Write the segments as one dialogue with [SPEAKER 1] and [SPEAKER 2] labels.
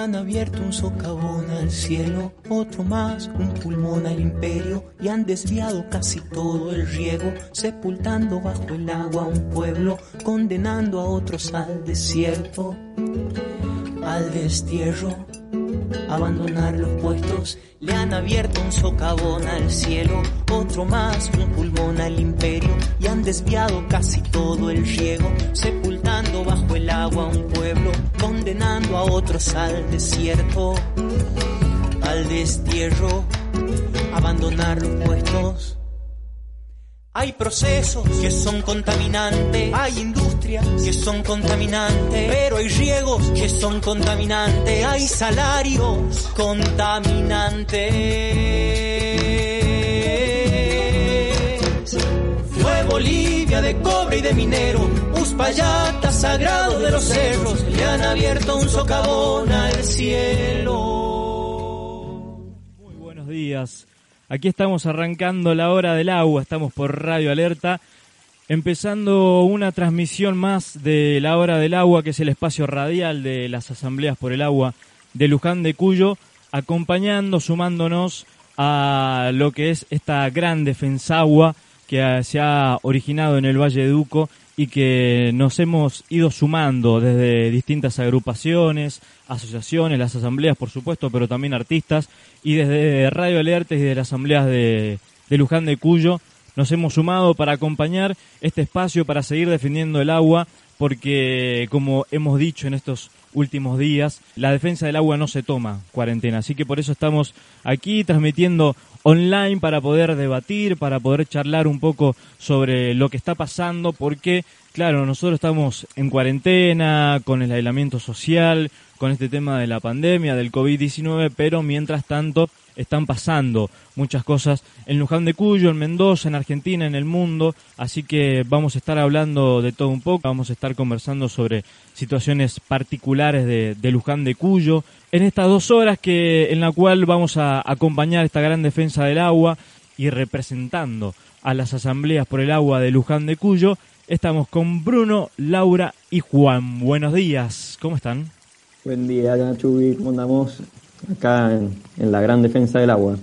[SPEAKER 1] Han abierto un socavón al cielo, otro más, un pulmón al imperio, y han desviado casi todo el riego, sepultando bajo el agua un pueblo, condenando a otros al desierto, al destierro, abandonar los puestos. Le han abierto un socavón al cielo, otro más, un pulmón al imperio, y han desviado casi todo el riego, sepultando bajo el agua un pueblo, condenando a otros al desierto, al destierro, abandonar los puestos. Hay procesos que son contaminantes, hay industrias que son contaminantes, pero hay riegos que son contaminantes, hay salarios contaminantes. De cobre y de minero, Uspallata sagrado de los cerros, le han abierto un socavón al cielo.
[SPEAKER 2] Muy buenos días. Aquí estamos arrancando la hora del agua, estamos por Radio Alerta, empezando una transmisión más de la hora del agua, que es el espacio radial de las asambleas por el agua de Luján de Cuyo, acompañando, sumándonos a lo que es esta gran defensa agua que se ha originado en el Valle de Duco y que nos hemos ido sumando desde distintas agrupaciones, asociaciones, las asambleas por supuesto, pero también artistas, y desde Radio Alertes y de las asambleas de, de Luján de Cuyo nos hemos sumado para acompañar este espacio, para seguir defendiendo el agua, porque como hemos dicho en estos últimos días, la defensa del agua no se toma cuarentena, así que por eso estamos aquí transmitiendo online para poder debatir, para poder charlar un poco sobre lo que está pasando, porque, claro, nosotros estamos en cuarentena, con el aislamiento social, con este tema de la pandemia, del COVID-19, pero mientras tanto están pasando muchas cosas en Luján de Cuyo, en Mendoza, en Argentina, en el mundo, así que vamos a estar hablando de todo un poco, vamos a estar conversando sobre situaciones particulares de, Luján de Cuyo, en estas dos horas que en la cual vamos a acompañar esta gran defensa del agua y representando a las asambleas por el agua de Luján de Cuyo, estamos con Bruno, Laura y Juan. Buenos días, ¿cómo están?
[SPEAKER 3] Buen día, Chubi, ¿cómo andamos? Acá en, en la gran defensa del agua.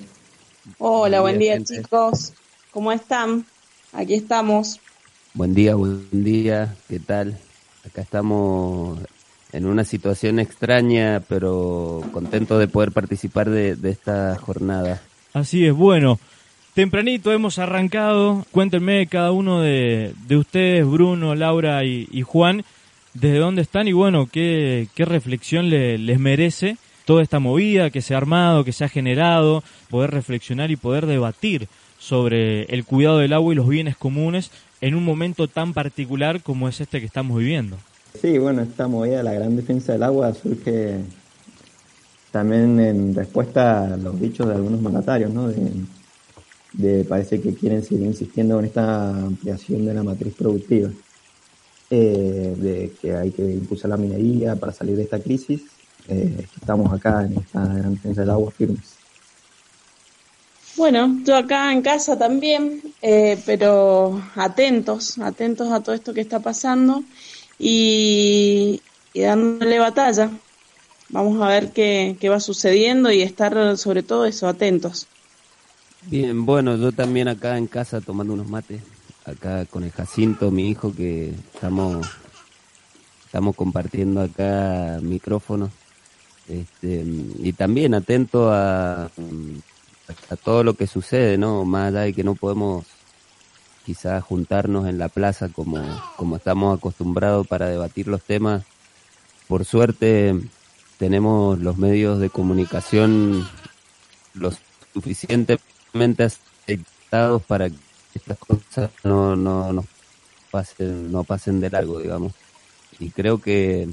[SPEAKER 4] Hola, buen día, chicos. ¿Cómo están? Aquí estamos.
[SPEAKER 5] Buen día, buen día. ¿Qué tal? Acá estamos en una situación extraña, pero contento de poder participar de, de esta jornada.
[SPEAKER 2] Así es, bueno. Tempranito hemos arrancado. Cuéntenme cada uno de, de ustedes, Bruno, Laura y, y, Juan, desde dónde están y bueno, qué, qué reflexión le, les merece toda esta movida que se ha armado, que se ha generado, poder reflexionar y poder debatir sobre el cuidado del agua y los bienes comunes en un momento tan particular como es este que estamos viviendo.
[SPEAKER 3] Sí, bueno, esta movida de la gran defensa del agua surge también en respuesta a los dichos de algunos mandatarios, ¿no? De, parece que quieren seguir insistiendo en esta ampliación de la matriz productiva, eh, de que hay que impulsar la minería para salir de esta crisis. Eh, estamos acá en esta gran defensa del agua firmes.
[SPEAKER 4] Bueno, yo acá en casa también, eh, pero atentos, atentos a todo esto que está pasando y, y dándole batalla. Vamos a ver qué, qué, va sucediendo y estar sobre todo eso, atentos.
[SPEAKER 5] Bien, bueno, yo también acá en casa tomando unos mates, acá con el Jacinto, mi hijo, que estamos, estamos compartiendo acá micrófonos. Este, y también atento a, a todo lo que sucede, ¿no? Más allá de que no podemos quizás juntarnos en la plaza como, como estamos acostumbrados para debatir los temas. Por suerte tenemos los medios de comunicación lo suficientemente conectados para que estas cosas no, no, no pasen, no pasen de largo, digamos. Y creo que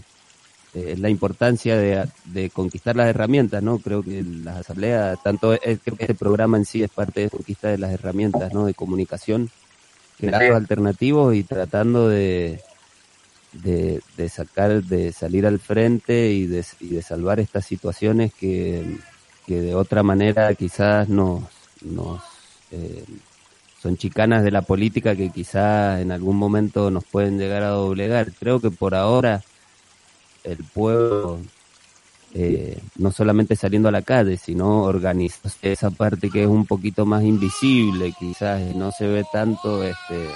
[SPEAKER 5] eh, la importancia de, de, conquistar las herramientas, ¿no? Creo que las asambleas, tanto creo que este programa en sí es parte de conquista de las herramientas, ¿no? De comunicación, creando alternativos y tratando de, de, de, sacar, de salir al frente y de, y de salvar estas situaciones que, que de otra manera quizás nos, nos eh, son chicanas de la política que quizás en algún momento nos pueden llegar a doblegar. Creo que por ahora el pueblo, eh, no solamente saliendo a la calle, sino organizándose esa parte que es un poquito más invisible, quizás no se ve tanto, este,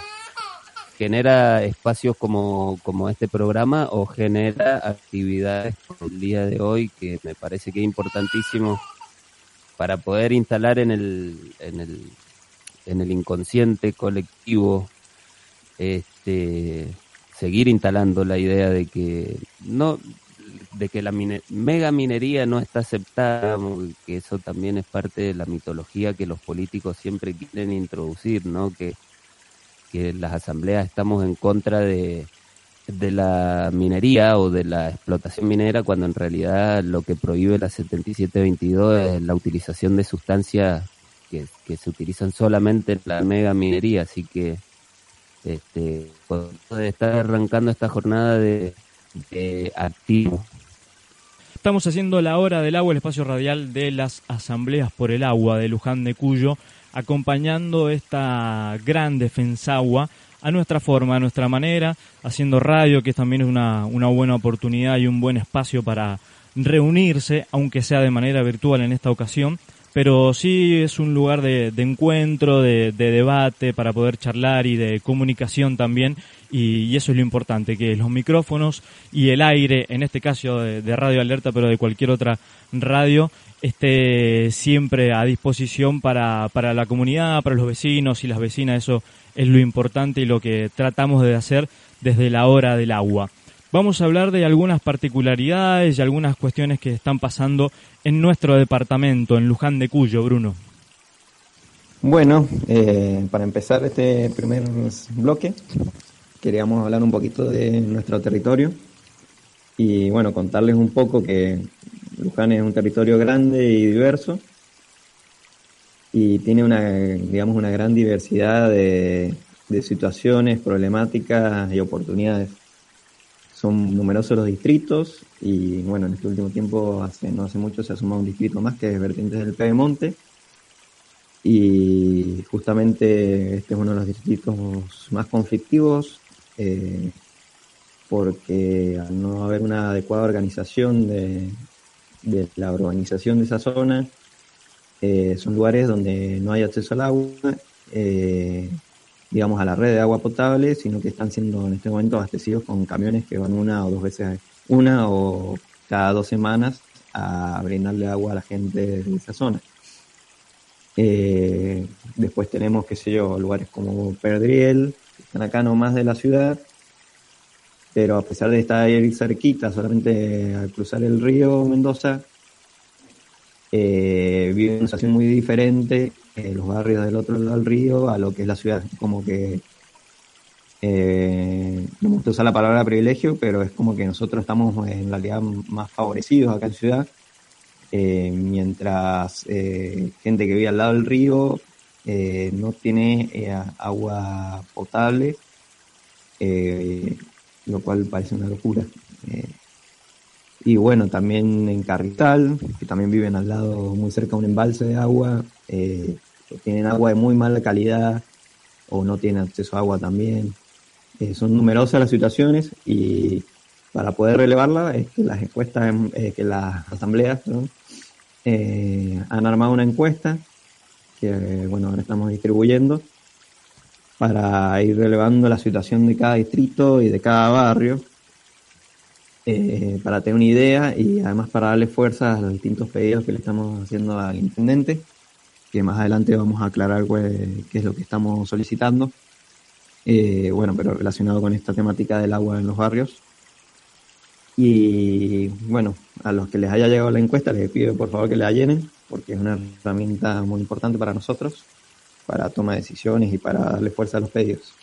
[SPEAKER 5] genera espacios como, como este programa o genera actividades como el día de hoy que me parece que es importantísimo para poder instalar en el, en el, en el inconsciente colectivo, este, seguir instalando la idea de que no, de que la mega minería no está aceptada, que eso también es parte de la mitología que los políticos siempre quieren introducir, ¿no? Que, que las asambleas estamos en contra de, de la minería o de la explotación minera cuando en realidad lo que prohíbe la 7722 es la utilización de sustancias que, que se utilizan solamente en la mega minería, así que este estar arrancando esta jornada de, activo.
[SPEAKER 2] Estamos haciendo la hora del agua, el espacio radial de las asambleas por el agua de Luján de Cuyo, acompañando esta gran defensa agua a nuestra forma, a nuestra manera, haciendo radio, que también es una, una buena oportunidad y un buen espacio para reunirse, aunque sea de manera virtual en esta ocasión, pero sí es un lugar de, encuentro, de, de, debate, para poder charlar y de comunicación también, y, y, eso es lo importante, que los micrófonos y el aire, en este caso de, de Radio Alerta, pero de cualquier otra radio, esté siempre a disposición para, para la comunidad, para los vecinos y las vecinas, eso es lo importante y lo que tratamos de hacer desde la hora del agua. Vamos a hablar de algunas particularidades y algunas cuestiones que están pasando en nuestro departamento, en Luján de Cuyo, Bruno.
[SPEAKER 3] Bueno, eh, para empezar este primer bloque, queríamos hablar un poquito de nuestro territorio y bueno, contarles un poco que Luján es un territorio grande y diverso y tiene una, digamos, una gran diversidad de, de situaciones, problemáticas y oportunidades. Son numerosos los distritos y bueno, en este último tiempo, hace, no hace mucho, se ha sumado un distrito más que es Vertientes del Pedemonte. Y justamente este es uno de los distritos más conflictivos eh, porque al no haber una adecuada organización de, de la urbanización de esa zona, eh, son lugares donde no hay acceso al agua, eh, digamos a la red de agua potable, sino que están siendo en este momento abastecidos con camiones que van una o dos veces, una o cada dos semanas a brindarle agua a la gente de esa zona. Eh, después tenemos, qué sé yo, lugares como Perdriel, que están acá nomás de la ciudad, pero a pesar de estar ahí cerquita, solamente al cruzar el río Mendoza, eh, vive una situación muy diferente eh, los barrios del otro lado del río a lo que es la ciudad. Como que, eh, no me gusta usar la palabra privilegio, pero es como que nosotros estamos en realidad más favorecidos acá en ciudad, eh, mientras gente que vive al lado del río no tiene agua potable, lo cual parece una locura. Y bueno, también en Carrital, que también viven al lado, muy cerca de un embalse de agua, tienen agua de muy mala calidad o no tienen acceso a agua también. Eh, son numerosas las situaciones y para poder relevarla es que las encuestas, eh, que las asambleas eh, han armado una encuesta que bueno ahora estamos distribuyendo para ir relevando la situación de cada distrito y de cada barrio eh, para tener una idea y además para darle fuerza a los distintos pedidos que le estamos haciendo al intendente, que más adelante vamos a aclarar qué, es lo que estamos solicitando. Eh, bueno, pero relacionado con esta temática del agua en los barrios. Y bueno, a los que les haya llegado la encuesta les pido por favor que la llenen, porque es una herramienta muy importante para nosotros. para toma de decisiones y para darle fuerza a los pedidos.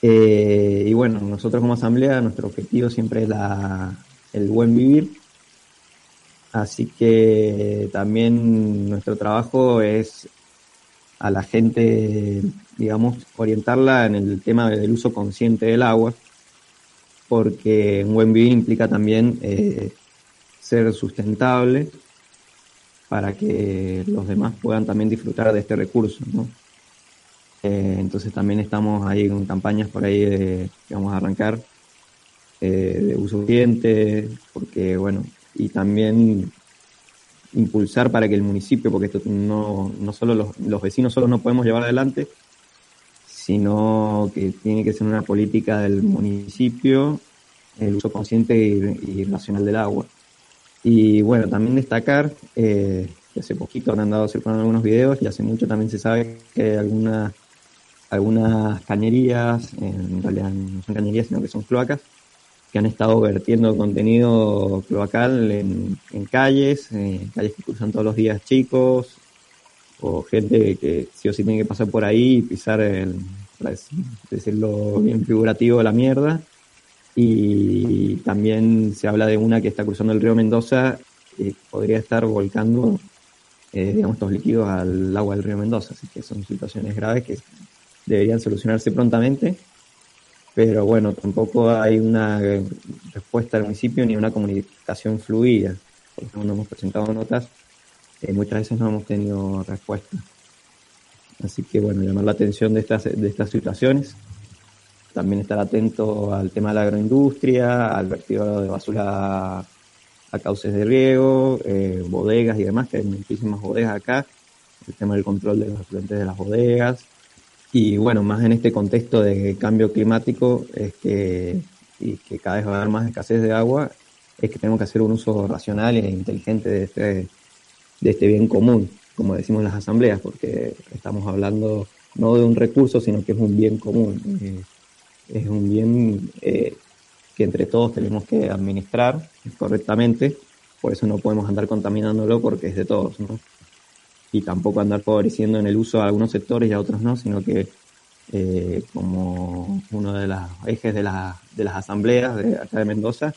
[SPEAKER 3] Eh, y bueno, nosotros como asamblea, nuestro objetivo siempre es la, el buen vivir. Así que también nuestro trabajo es a la gente, digamos, orientarla en el tema del uso consciente del agua, porque un buen vivir implica también eh, ser sustentable para que los demás puedan también disfrutar de este recurso, ¿no? Eh, entonces también estamos ahí con campañas por ahí de, que vamos a arrancar eh, de uso consciente, porque bueno, y también impulsar para que el municipio, porque esto no, no solo los, los vecinos solo no podemos llevar adelante, sino que tiene que ser una política del municipio el uso consciente y, racional del agua. Y bueno, también destacar eh, que hace poquito han andado circulando algunos videos y hace mucho también se sabe que algunas, algunas cañerías, en realidad no son cañerías, sino que son cloacas, que han estado vertiendo contenido cloacal en, calles, en calles que cruzan todos los días chicos, o gente que sí o sí tiene que pasar por ahí y pisar, el, para decirlo bien figurativo, la mierda. Y también se habla de una que está cruzando el río Mendoza y podría estar volcando, eh, digamos, estos líquidos al agua del río Mendoza. Así que son situaciones graves que deberían solucionarse prontamente pero bueno, tampoco hay una respuesta del municipio ni una comunicación fluida. Por ejemplo, hemos presentado notas, eh, muchas veces no hemos tenido respuesta. Así que bueno, llamar la atención de estas, de estas situaciones. También estar atento al tema de la agroindustria, al vertido de basura a cauces de riego, eh, bodegas y demás, que hay muchísimas bodegas acá. El tema del control de los afluentes de las bodegas, y bueno, más en este contexto de cambio climático es que, y que cada vez va a haber más escasez de agua, es que tenemos que hacer un uso racional e inteligente de este, de este bien común, como decimos en las asambleas, porque estamos hablando no de un recurso, sino que es un bien común. Eh, es un bien eh, que entre todos tenemos que administrar correctamente, por eso no podemos andar contaminándolo porque es de todos, ¿no? Y tampoco andar favoreciendo en el uso a algunos sectores y a otros no, sino que eh, como uno de los ejes de, la, de las asambleas de acá de Mendoza,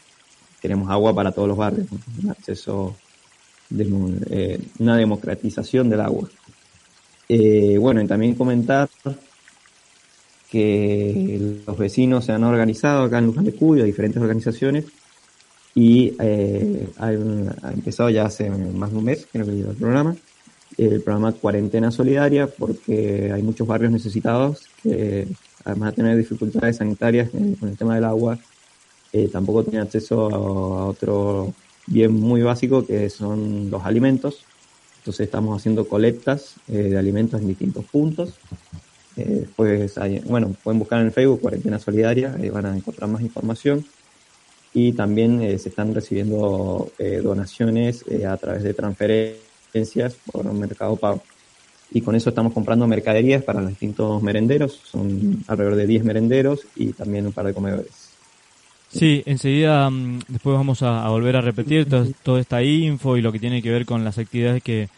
[SPEAKER 3] queremos agua para todos los barrios, un acceso, eh, una democratización del agua. Eh, bueno, y también comentar que los vecinos se han organizado acá en Luján de Cuyo, diferentes organizaciones, y ha, empezado ya hace más de un mes, creo que lleva el programa, el programa Cuarentena Solidaria, porque hay muchos barrios necesitados que, además de tener dificultades sanitarias con el tema del agua, eh, tampoco tienen acceso a, otro bien muy básico que son los alimentos. Entonces estamos haciendo colectas eh, de alimentos en distintos puntos. Eh, pues, bueno, pueden buscar en el Facebook Cuarentena Solidaria, ahí van a encontrar más información. Y también se están recibiendo donaciones a través de transferencias por un mercado pago. Y con eso estamos comprando mercaderías para los distintos merenderos, son alrededor de 10 merenderos y también un par de comedores.
[SPEAKER 2] Sí, enseguida mm, después vamos a, volver a repetir toda esta info y lo que tiene que ver con las actividades que,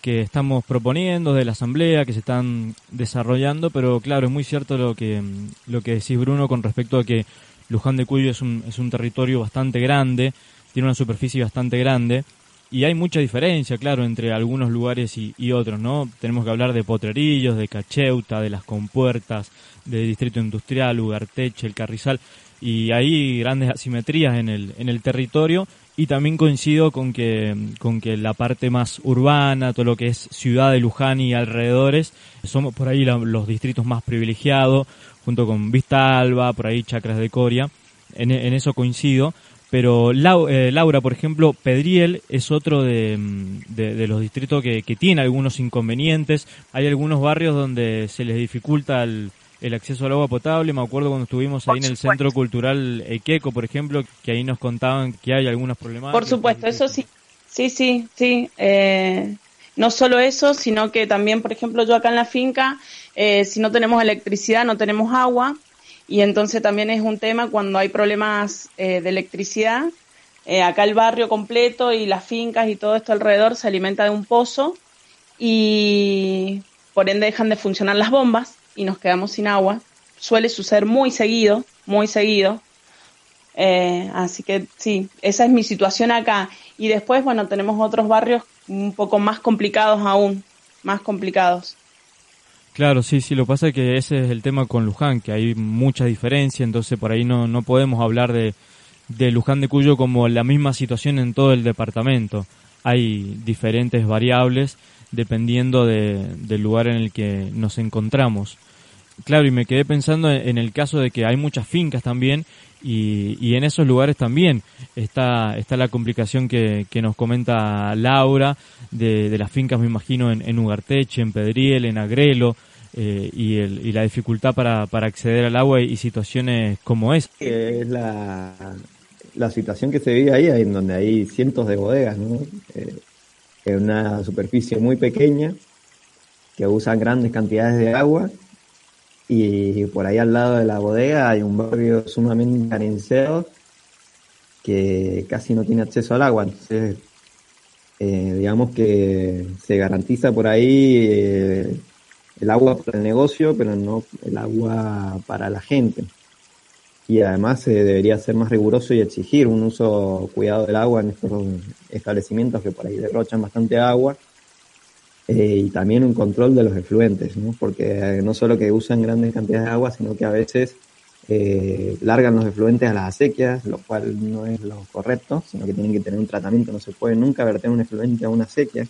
[SPEAKER 2] que estamos proponiendo de la asamblea, que se están desarrollando, pero claro, es muy cierto lo que, mm, lo que decís Bruno con respecto a que Luján de Cuyo es un, es un territorio bastante grande, tiene una superficie bastante grande y hay mucha diferencia, claro, entre algunos lugares y, otros, ¿no? Tenemos que hablar de Potrerillos, de Cacheuta, de las compuertas, de Distrito Industrial, Ugarteche, el Carrizal, y hay grandes asimetrías en el, en el territorio y también coincido con que, con que la parte más urbana, todo lo que es ciudad de Luján y alrededores, somos por ahí los distritos más privilegiados, junto con Vista Alba, por ahí Chacras de Coria, en eso coincido, pero eh, Laura, por ejemplo, Pedriel es otro de, mm, los distritos que, tiene algunos inconvenientes. Hay algunos barrios donde se les dificulta el, acceso al agua potable. Me acuerdo cuando estuvimos ahí en el Centro Cultural Equeco, por ejemplo, que ahí nos contaban que hay algunos problemas.
[SPEAKER 4] Por supuesto, eso sí. Sí, sí, sí. Eh, no solo eso, sino que también, por ejemplo, yo acá en la finca, eh, si no tenemos electricidad, no tenemos agua, y entonces también es un tema cuando hay problemas eh, de electricidad. Eh, acá el barrio completo y las fincas y todo esto alrededor se alimenta de un pozo y por ende dejan de funcionar las bombas y nos quedamos sin agua. Suele suceder muy seguido, muy seguido. Eh, así que sí, esa es mi situación acá. Y después, bueno, tenemos otros barrios un poco más complicados aún, más complicados.
[SPEAKER 2] Claro, sí, sí, lo pasa que ese es el tema con Luján, que hay mucha diferencia, entonces por ahí no, no podemos hablar de, de Luján de Cuyo como la misma situación en todo el departamento. Hay diferentes variables dependiendo de, del lugar en el que nos encontramos. Claro, y me quedé pensando en el caso de que hay muchas fincas también y, y en esos lugares también está, está la complicación que, que nos comenta Laura de, las fincas, me imagino, en, en Ugarteche, en Pedriel, en Agrelo, eh, y, la dificultad para, acceder al agua y, situaciones como es.
[SPEAKER 3] Es la, la situación que se vive ahí, en donde hay cientos de bodegas, ¿no? Eh, en una superficie muy pequeña, que usan grandes cantidades de agua, y por ahí al lado de la bodega hay un barrio sumamente carenciado que casi no tiene acceso al agua. Entonces, eh, digamos que se garantiza por ahí eh, el agua para el negocio, pero no el agua para la gente y además se debería ser más riguroso y exigir un uso cuidado del agua en estos establecimientos que por ahí derrochan bastante agua eh, y también un control de los efluentes, ¿no? porque no solo que usan grandes cantidades de agua, sino que a veces eh, largan los efluentes a las acequias, lo cual no es lo correcto, sino que tienen que tener un tratamiento, no se puede nunca verter un efluente a una acequia.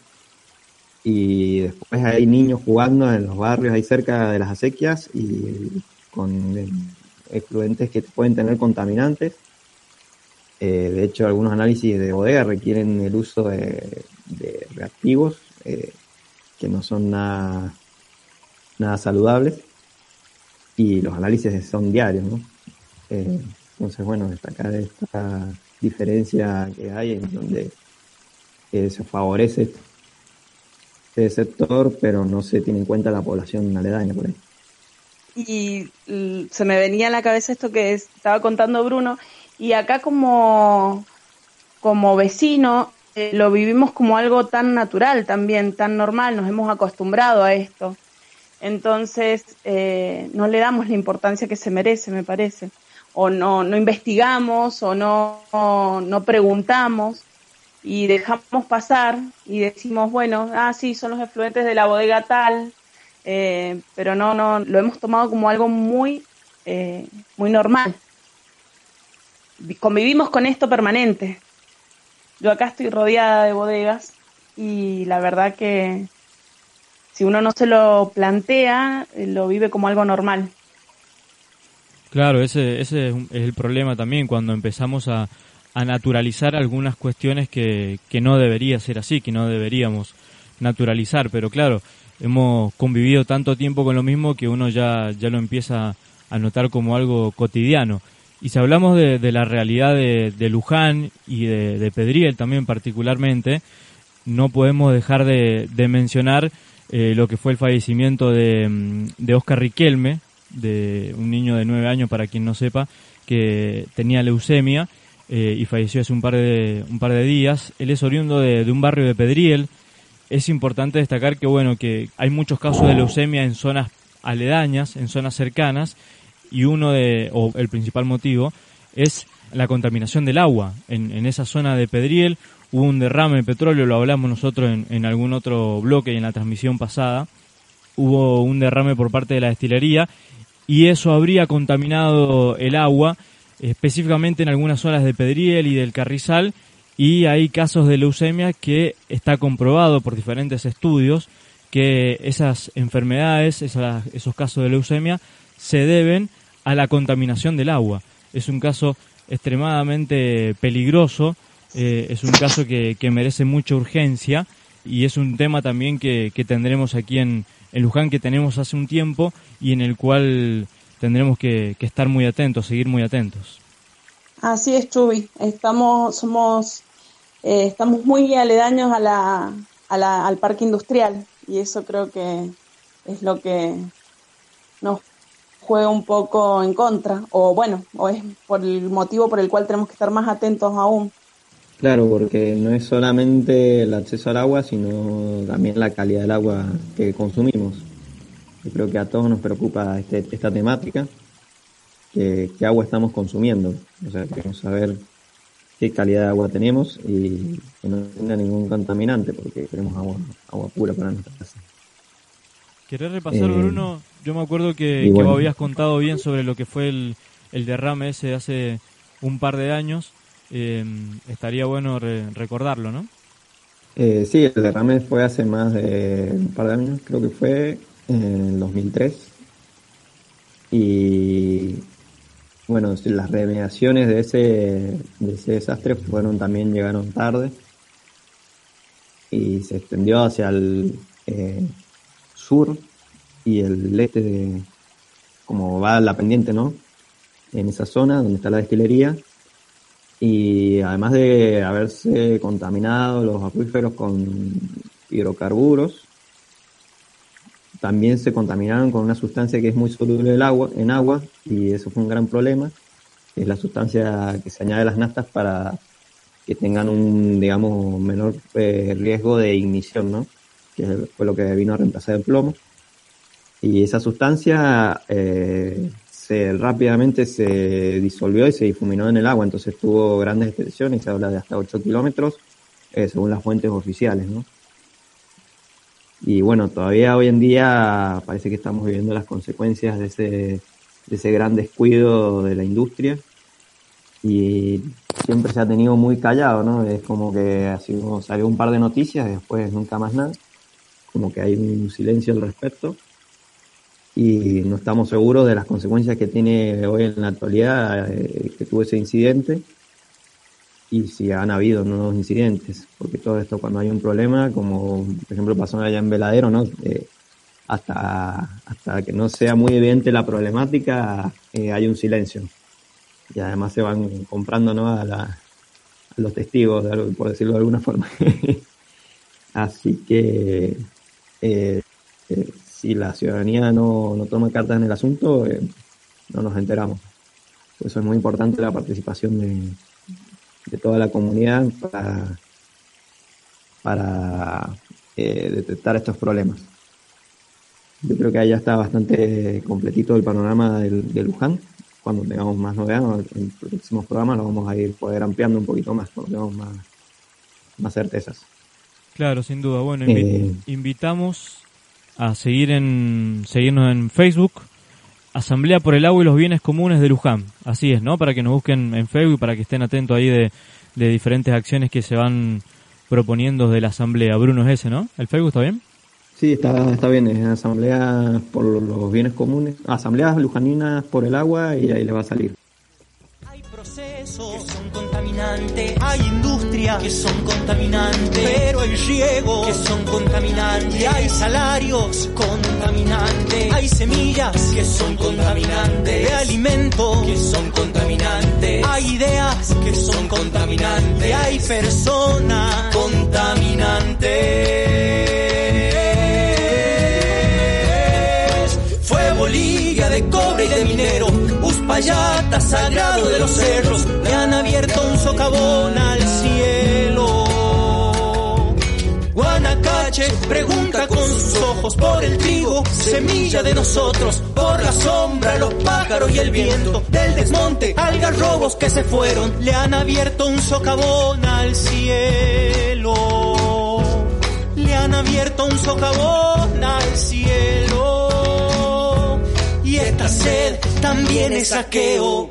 [SPEAKER 3] Y después hay niños jugando en los barrios ahí cerca de las acequias y con efluentes que pueden tener contaminantes. Eh, de hecho, algunos análisis de bodega requieren el uso de, reactivos eh, que no son nada, nada saludables y los análisis son diarios. ¿no? Eh, entonces, bueno, destacar esta diferencia que hay en donde se favorece este sector, pero no se tiene en cuenta la población aledaña por ahí
[SPEAKER 4] y se me venía a la cabeza esto que estaba contando Bruno, y acá como, como vecino eh, lo vivimos como algo tan natural también, tan normal, nos hemos acostumbrado a esto. Entonces, eh, no le damos la importancia que se merece, me parece. O no, no investigamos, o no, no preguntamos, y dejamos pasar, y decimos, bueno, ah, sí, son los efluentes de la bodega tal, eh, pero no, no, lo hemos tomado como algo muy, eh, muy normal. Convivimos con esto permanente. Yo acá estoy rodeada de bodegas y la verdad que si uno no se lo plantea, eh, lo vive como algo normal.
[SPEAKER 2] Claro, ese, ese es el problema también cuando empezamos a, a naturalizar algunas cuestiones que, que no debería ser así, que no deberíamos naturalizar, pero claro, hemos convivido tanto tiempo con lo mismo que uno ya, ya lo empieza a notar como algo cotidiano. Y si hablamos de, la realidad de, Luján y de, Pedriel también particularmente, no podemos dejar de, mencionar eh, lo que fue el fallecimiento de, mm, de Oscar Riquelme, de un niño de nueve años para quien no sepa, que tenía leucemia eh, y falleció hace un par de, un par de días. Él es oriundo de, un barrio de Pedriel, es importante destacar que bueno que hay muchos casos de leucemia en zonas aledañas, en zonas cercanas, y uno de, o el principal motivo, es la contaminación del agua. En, en esa zona de Pedriel hubo un derrame de petróleo, lo hablamos nosotros en, en algún otro bloque y en la transmisión pasada. Hubo un derrame por parte de la destilería y eso habría contaminado el agua, específicamente en algunas zonas de Pedriel y del Carrizal, y hay casos de leucemia que está comprobado por diferentes estudios que esas enfermedades, esos casos de leucemia, se deben a la contaminación del agua. Es un caso extremadamente peligroso, eh, es un caso que, merece mucha urgencia y es un tema también que, tendremos aquí en, en, Luján, que tenemos hace un tiempo y en el cual tendremos que, que estar muy atentos, seguir muy atentos.
[SPEAKER 4] Así es, Chubi. Estamos, somos eh, estamos muy aledaños a la, a la, al parque industrial y eso creo que es lo que nos juega un poco en contra o bueno, o es por el motivo por el cual tenemos que estar más atentos aún.
[SPEAKER 3] Claro, porque no es solamente el acceso al agua, sino también la calidad del agua que consumimos. Yo creo que a todos nos preocupa este, esta temática, que, qué agua estamos consumiendo. O sea, queremos saber qué calidad de agua tenemos y que no tenga ningún contaminante, porque queremos agua, agua pura para nuestra casa.
[SPEAKER 2] ¿Querés repasar,
[SPEAKER 3] Eh,
[SPEAKER 2] Bruno? Yo me acuerdo que, que
[SPEAKER 3] bueno.
[SPEAKER 2] habías contado bien sobre lo que fue el, el derrame ese de hace un par de años. Eh, estaría bueno re- recordarlo, ¿no?
[SPEAKER 3] Eh, sí, el derrame fue hace más de un par de años, creo que fue en el 2003. Y bueno, las remediaciones de ese, de ese desastre fueron también llegaron tarde y se extendió hacia el eh, sur y el este, de, como va la pendiente, ¿no? En esa zona donde está la destilería y además de haberse contaminado los acuíferos con hidrocarburos, también se contaminaron con una sustancia que es muy soluble en agua, en agua y eso fue un gran problema, es la sustancia que se añade a las naftas para que tengan un, digamos, menor eh, riesgo de ignición, ¿no? Que fue lo que vino a reemplazar el plomo. Y esa sustancia eh, rápidamente se disolvió y se difuminó en el agua, entonces tuvo grandes extensiones, se habla de hasta 8 kilómetros, eh, según las fuentes oficiales, ¿no? Y bueno, todavía hoy en día parece que estamos viviendo las consecuencias de ese, de ese gran descuido de la industria y siempre se ha tenido muy callado, ¿no? Es como que así como salió un par de noticias y después nunca más nada, como que hay un silencio al respecto y no estamos seguros de las consecuencias que tiene hoy en la actualidad eh, que tuvo ese incidente y si han habido nuevos incidentes, porque todo esto cuando hay un problema, como por ejemplo pasó allá en Veladero, ¿no? Eh, hasta, hasta que no sea muy evidente la problemática, eh, hay un silencio. Y además se van comprando ¿no? a, la- a los testigos, de por decirlo de alguna forma. Así que eh, eh, si la ciudadanía no, no toma cartas en el asunto, eh, no nos enteramos. Por eso es muy importante la participación de, de toda la comunidad para, para eh, detectar estos problemas. Yo creo que ya está bastante completito el panorama del, de Luján. Cuando tengamos más novedades, en próximos programas lo vamos a ir poder ampliando un poquito más, cuando tengamos más, más certezas.
[SPEAKER 2] Claro, sin duda. Bueno, invi-
[SPEAKER 3] Eh.
[SPEAKER 2] invitamos a seguir en seguirnos en Facebook, Asamblea por el Agua y los Bienes Comunes de Luján. Así es, ¿no? Para que nos busquen en Facebook, para que estén atentos ahí de, de diferentes acciones que se van proponiendo de la Asamblea. Bruno es ese, ¿no? ¿El Facebook está bien?
[SPEAKER 3] Sí, está, está bien, es Asamblea por los Bienes Comunes, Asambleas Lujaninas por el Agua y ahí le va a salir.
[SPEAKER 1] Hay procesos que son contaminantes, hay industrias que son contaminantes, pero hay riego. Que son contaminantes, y hay salarios. Contaminantes, hay semillas. Que son contaminantes, de alimentos. Que son contaminantes, hay ideas. Que son contaminantes, y hay personas. Contaminantes. Uspallata sagrado de los cerros, le han abierto un socavón al cielo. Guanacache pregunta con sus ojos por el trigo, semilla de nosotros, por la sombra, los pájaros y el viento, del desmonte, algarrobos que se fueron, le han abierto un socavón al cielo. Le han abierto un socavón al cielo. Esta sed también es saqueo.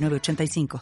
[SPEAKER 6] 906985.